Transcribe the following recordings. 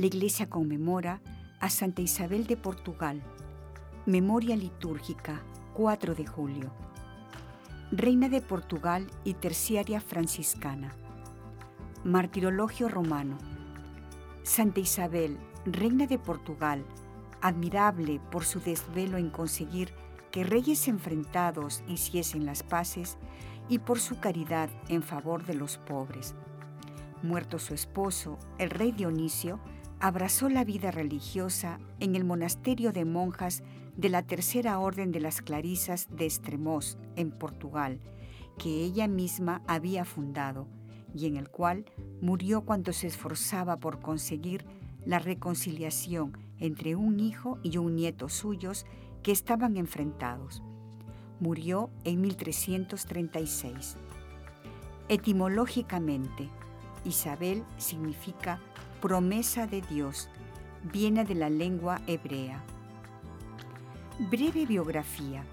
La Iglesia conmemora a Santa Isabel de Portugal, memoria litúrgica 4 de julio, reina de Portugal y terciaria franciscana, martirologio romano, Santa Isabel, reina de Portugal, admirable por su desvelo en conseguir que reyes enfrentados hiciesen las paces y por su caridad en favor de los pobres. Muerto su esposo, el rey Dionisio abrazó la vida religiosa en el monasterio de monjas de la Tercera Orden de las Clarisas de Estremoz, en Portugal, que ella misma había fundado y en el cual murió cuando se esforzaba por conseguir la reconciliación entre un hijo y un nieto suyos que estaban enfrentados. Murió en 1336. Etimológicamente, Isabel significa promesa de Dios, viene de la lengua hebrea. Breve biografía.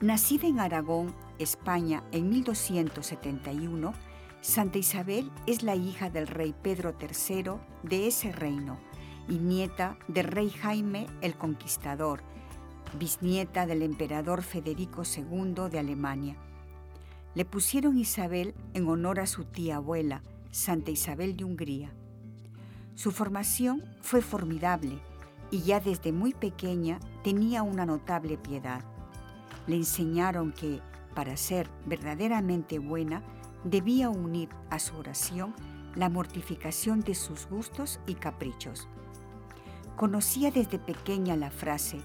Nacida en Aragón, España, en 1271, Santa Isabel es la hija del rey Pedro III de ese reino y nieta del rey Jaime el Conquistador, bisnieta del emperador Federico II de Alemania le pusieron Isabel en honor a su tía abuela, Santa Isabel de Hungría. Su formación fue formidable y ya desde muy pequeña tenía una notable piedad. Le enseñaron que, para ser verdaderamente buena, debía unir a su oración la mortificación de sus gustos y caprichos. Conocía desde pequeña la frase,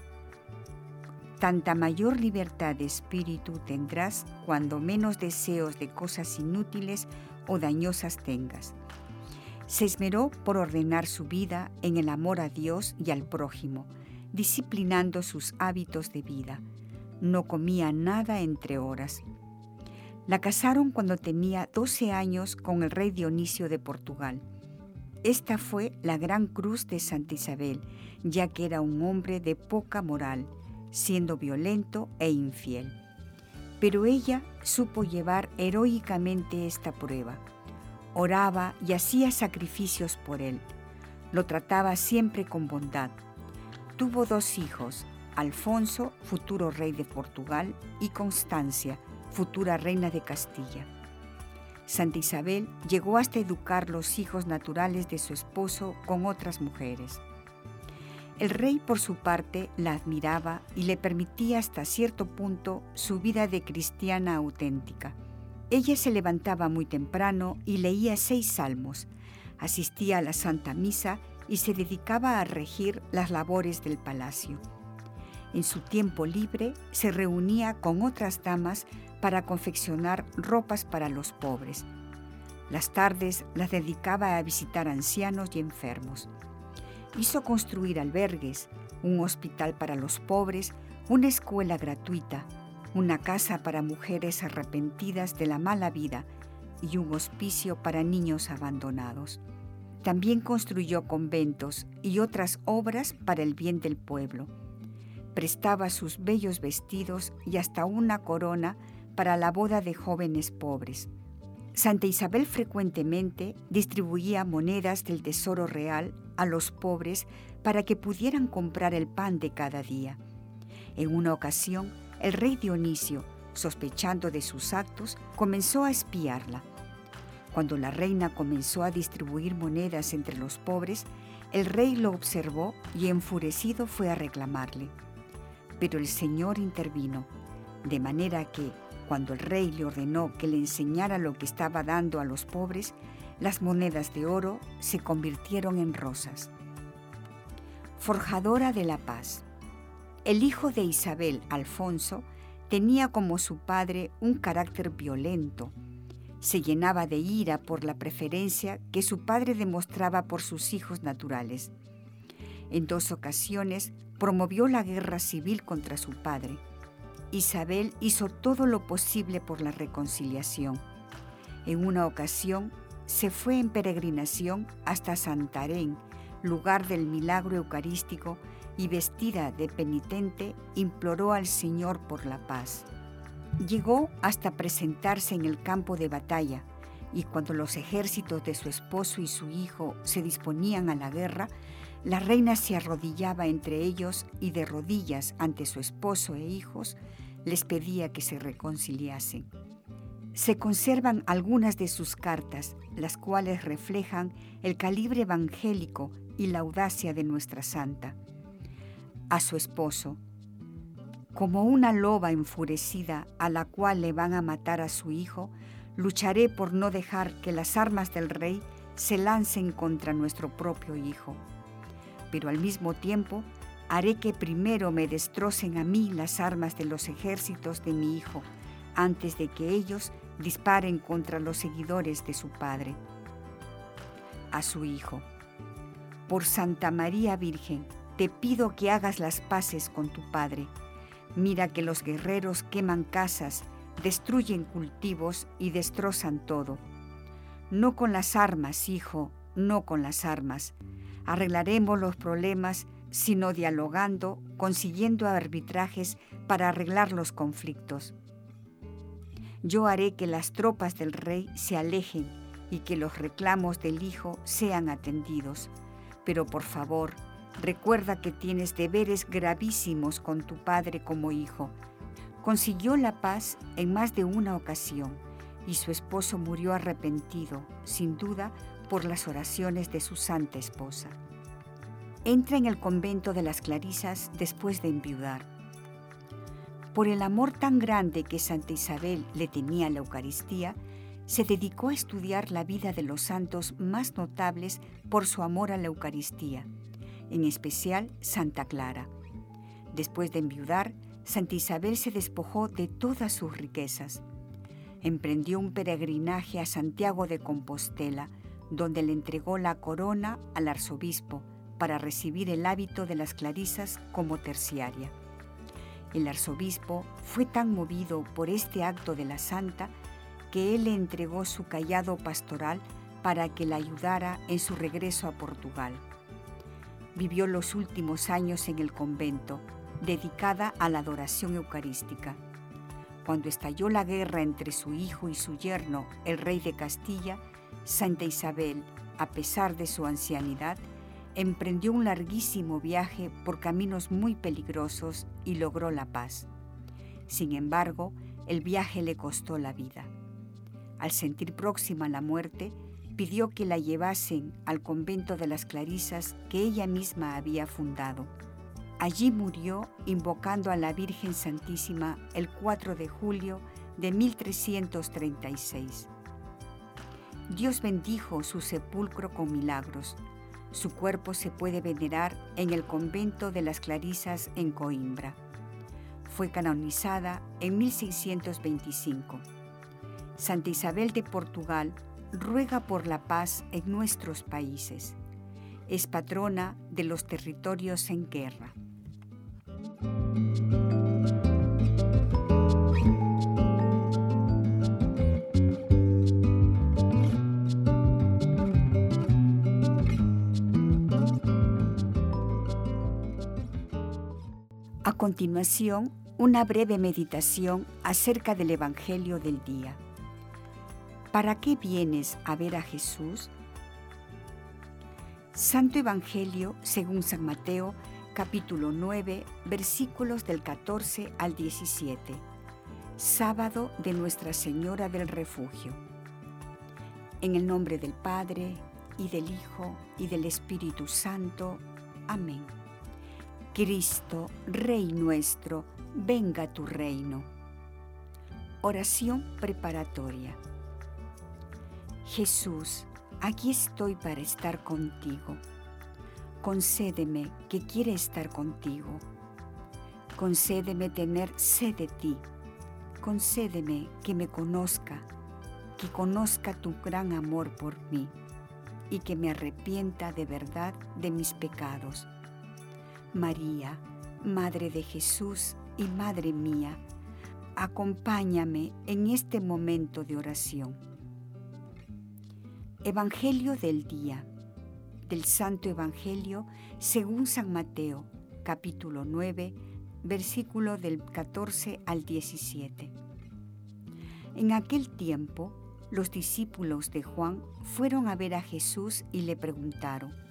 Tanta mayor libertad de espíritu tendrás cuando menos deseos de cosas inútiles o dañosas tengas. Se esmeró por ordenar su vida en el amor a Dios y al prójimo, disciplinando sus hábitos de vida. No comía nada entre horas. La casaron cuando tenía 12 años con el rey Dionisio de Portugal. Esta fue la gran cruz de Santa Isabel, ya que era un hombre de poca moral siendo violento e infiel. Pero ella supo llevar heroicamente esta prueba. Oraba y hacía sacrificios por él. Lo trataba siempre con bondad. Tuvo dos hijos, Alfonso, futuro rey de Portugal, y Constancia, futura reina de Castilla. Santa Isabel llegó hasta educar los hijos naturales de su esposo con otras mujeres. El rey, por su parte, la admiraba y le permitía hasta cierto punto su vida de cristiana auténtica. Ella se levantaba muy temprano y leía seis salmos, asistía a la Santa Misa y se dedicaba a regir las labores del palacio. En su tiempo libre se reunía con otras damas para confeccionar ropas para los pobres. Las tardes las dedicaba a visitar ancianos y enfermos hizo construir albergues, un hospital para los pobres, una escuela gratuita, una casa para mujeres arrepentidas de la mala vida y un hospicio para niños abandonados. También construyó conventos y otras obras para el bien del pueblo. Prestaba sus bellos vestidos y hasta una corona para la boda de jóvenes pobres. Santa Isabel frecuentemente distribuía monedas del tesoro real a los pobres para que pudieran comprar el pan de cada día. En una ocasión, el rey Dionisio, sospechando de sus actos, comenzó a espiarla. Cuando la reina comenzó a distribuir monedas entre los pobres, el rey lo observó y enfurecido fue a reclamarle. Pero el Señor intervino, de manera que cuando el rey le ordenó que le enseñara lo que estaba dando a los pobres, las monedas de oro se convirtieron en rosas. Forjadora de la paz. El hijo de Isabel, Alfonso, tenía como su padre un carácter violento. Se llenaba de ira por la preferencia que su padre demostraba por sus hijos naturales. En dos ocasiones promovió la guerra civil contra su padre. Isabel hizo todo lo posible por la reconciliación. En una ocasión se fue en peregrinación hasta Santarén, lugar del milagro eucarístico, y vestida de penitente imploró al Señor por la paz. Llegó hasta presentarse en el campo de batalla, y cuando los ejércitos de su esposo y su hijo se disponían a la guerra, la reina se arrodillaba entre ellos y de rodillas ante su esposo e hijos les pedía que se reconciliasen. Se conservan algunas de sus cartas, las cuales reflejan el calibre evangélico y la audacia de nuestra santa. A su esposo, como una loba enfurecida a la cual le van a matar a su hijo, lucharé por no dejar que las armas del rey se lancen contra nuestro propio hijo. Pero al mismo tiempo haré que primero me destrocen a mí las armas de los ejércitos de mi hijo, antes de que ellos disparen contra los seguidores de su padre. A su hijo, por Santa María Virgen, te pido que hagas las paces con tu padre. Mira que los guerreros queman casas, destruyen cultivos y destrozan todo. No con las armas, hijo, no con las armas. Arreglaremos los problemas sino dialogando, consiguiendo arbitrajes para arreglar los conflictos. Yo haré que las tropas del rey se alejen y que los reclamos del hijo sean atendidos. Pero por favor, recuerda que tienes deberes gravísimos con tu padre como hijo. Consiguió la paz en más de una ocasión y su esposo murió arrepentido, sin duda, por las oraciones de su santa esposa. Entra en el convento de las Clarisas después de enviudar. Por el amor tan grande que Santa Isabel le tenía a la Eucaristía, se dedicó a estudiar la vida de los santos más notables por su amor a la Eucaristía, en especial Santa Clara. Después de enviudar, Santa Isabel se despojó de todas sus riquezas. Emprendió un peregrinaje a Santiago de Compostela, donde le entregó la corona al arzobispo para recibir el hábito de las clarisas como terciaria. El arzobispo fue tan movido por este acto de la santa que él le entregó su callado pastoral para que la ayudara en su regreso a Portugal. Vivió los últimos años en el convento, dedicada a la adoración eucarística. Cuando estalló la guerra entre su hijo y su yerno, el rey de Castilla, Santa Isabel, a pesar de su ancianidad, emprendió un larguísimo viaje por caminos muy peligrosos y logró la paz. Sin embargo, el viaje le costó la vida. Al sentir próxima la muerte, pidió que la llevasen al convento de las Clarisas que ella misma había fundado. Allí murió invocando a la Virgen Santísima el 4 de julio de 1336. Dios bendijo su sepulcro con milagros su cuerpo se puede venerar en el convento de las Clarisas en Coimbra. Fue canonizada en 1625. Santa Isabel de Portugal ruega por la paz en nuestros países. Es patrona de los territorios en guerra. Continuación, una breve meditación acerca del Evangelio del día. ¿Para qué vienes a ver a Jesús? Santo Evangelio según San Mateo, capítulo 9, versículos del 14 al 17. Sábado de Nuestra Señora del Refugio. En el nombre del Padre, y del Hijo, y del Espíritu Santo. Amén. Cristo, Rey nuestro, venga tu reino. Oración preparatoria. Jesús, aquí estoy para estar contigo. Concédeme que quiera estar contigo. Concédeme tener sed de ti. Concédeme que me conozca. que conozca tu gran amor por mí y que me arrepienta de verdad de mis pecados. María, Madre de Jesús y Madre mía, acompáñame en este momento de oración. Evangelio del día del Santo Evangelio según San Mateo, capítulo 9, versículo del 14 al 17. En aquel tiempo, los discípulos de Juan fueron a ver a Jesús y le preguntaron,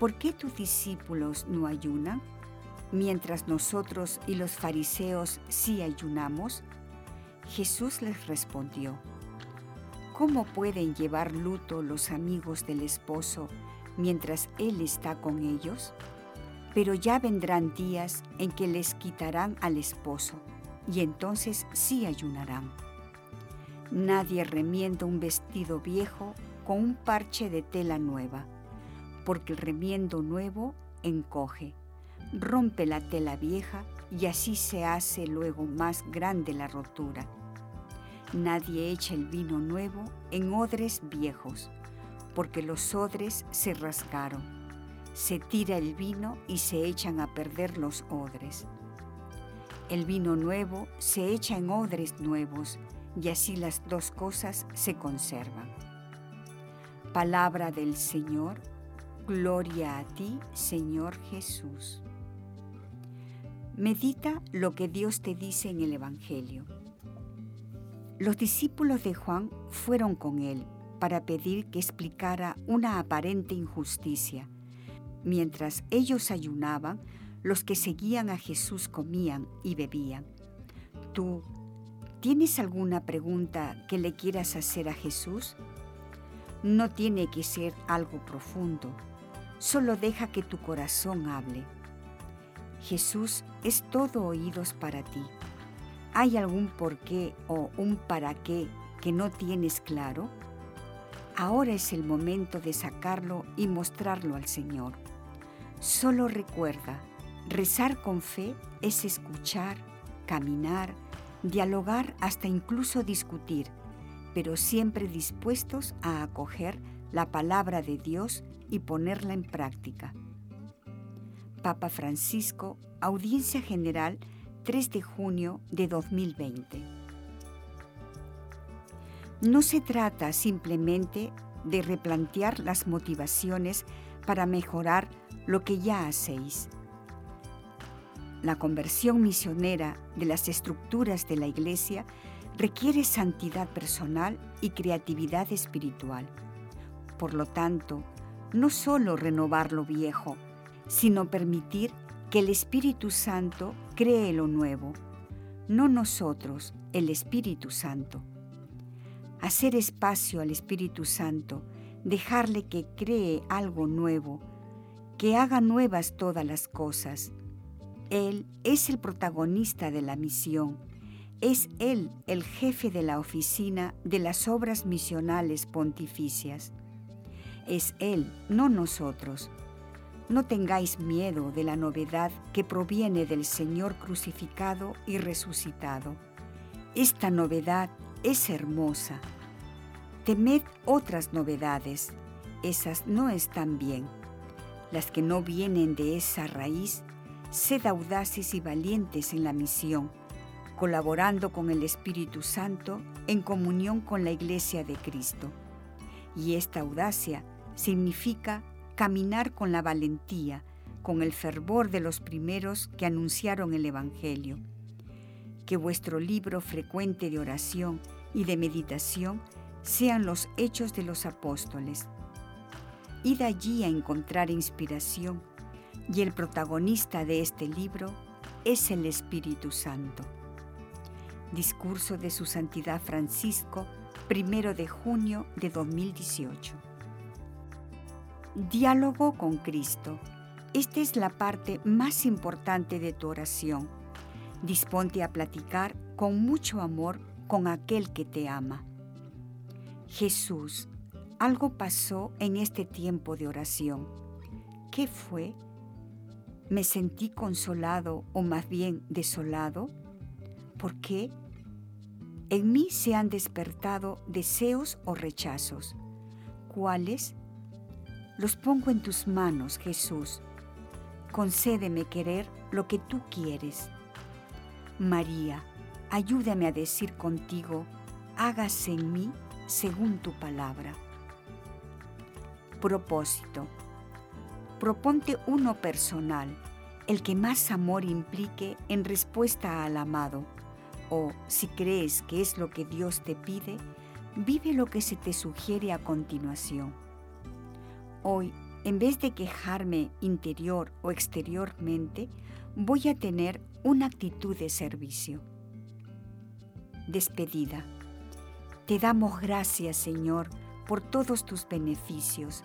¿por qué tus discípulos no ayunan? Mientras nosotros y los fariseos sí ayunamos, Jesús les respondió, ¿cómo pueden llevar luto los amigos del esposo mientras Él está con ellos? Pero ya vendrán días en que les quitarán al esposo, y entonces sí ayunarán. Nadie remienda un vestido viejo con un parche de tela nueva, porque el remiendo nuevo encoge, rompe la tela vieja y así se hace luego más grande la rotura. Nadie echa el vino nuevo en odres viejos, porque los odres se rasgaron. Se tira el vino y se echan a perder los odres. El vino nuevo se echa en odres nuevos y así las dos cosas se conservan. Palabra del Señor, gloria a ti, Señor Jesús. Medita lo que Dios te dice en el Evangelio. Los discípulos de Juan fueron con él para pedir que explicara una aparente injusticia. Mientras ellos ayunaban, los que seguían a Jesús comían y bebían. Tú, ¿Tienes alguna pregunta que le quieras hacer a Jesús? No tiene que ser algo profundo, solo deja que tu corazón hable. Jesús es todo oídos para ti. ¿Hay algún por qué o un para qué que no tienes claro? Ahora es el momento de sacarlo y mostrarlo al Señor. Solo recuerda, rezar con fe es escuchar, caminar, dialogar hasta incluso discutir, pero siempre dispuestos a acoger la palabra de Dios y ponerla en práctica. Papa Francisco, Audiencia General, 3 de junio de 2020. No se trata simplemente de replantear las motivaciones para mejorar lo que ya hacéis la conversión misionera de las estructuras de la Iglesia requiere santidad personal y creatividad espiritual. Por lo tanto, no solo renovar lo viejo, sino permitir que el Espíritu Santo cree lo nuevo, no nosotros, el Espíritu Santo. Hacer espacio al Espíritu Santo, dejarle que cree algo nuevo, que haga nuevas todas las cosas, él es el protagonista de la misión. Es Él el jefe de la oficina de las obras misionales pontificias. Es Él, no nosotros. No tengáis miedo de la novedad que proviene del Señor crucificado y resucitado. Esta novedad es hermosa. Temed otras novedades. Esas no están bien. Las que no vienen de esa raíz sed audaces y valientes en la misión, colaborando con el Espíritu Santo en comunión con la Iglesia de Cristo. Y esta audacia significa caminar con la valentía, con el fervor de los primeros que anunciaron el Evangelio. Que vuestro libro frecuente de oración y de meditación sean los hechos de los apóstoles. Id allí a encontrar inspiración y el protagonista de este libro es el Espíritu Santo. Discurso de Su Santidad Francisco, primero de junio de 2018. Diálogo con Cristo. Esta es la parte más importante de tu oración. Disponte a platicar con mucho amor con aquel que te ama. Jesús, algo pasó en este tiempo de oración. ¿Qué fue? ¿Me sentí consolado o más bien desolado? ¿Por qué? En mí se han despertado deseos o rechazos. ¿Cuáles? Los pongo en tus manos, Jesús. Concédeme querer lo que tú quieres. María, ayúdame a decir contigo, hágase en mí según tu palabra. Propósito. Proponte uno personal, el que más amor implique en respuesta al amado. O, si crees que es lo que Dios te pide, vive lo que se te sugiere a continuación. Hoy, en vez de quejarme interior o exteriormente, voy a tener una actitud de servicio. Despedida. Te damos gracias, Señor, por todos tus beneficios,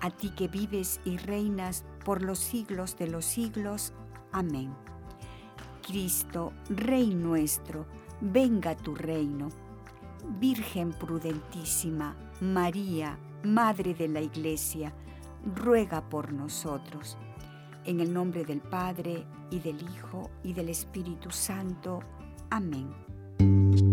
a ti que vives y reinas por los siglos de los siglos. Amén. Cristo, Rey nuestro, venga tu reino. Virgen prudentísima, María, Madre de la Iglesia, ruega por nosotros. En el nombre del Padre, y del Hijo, y del Espíritu Santo. Amén.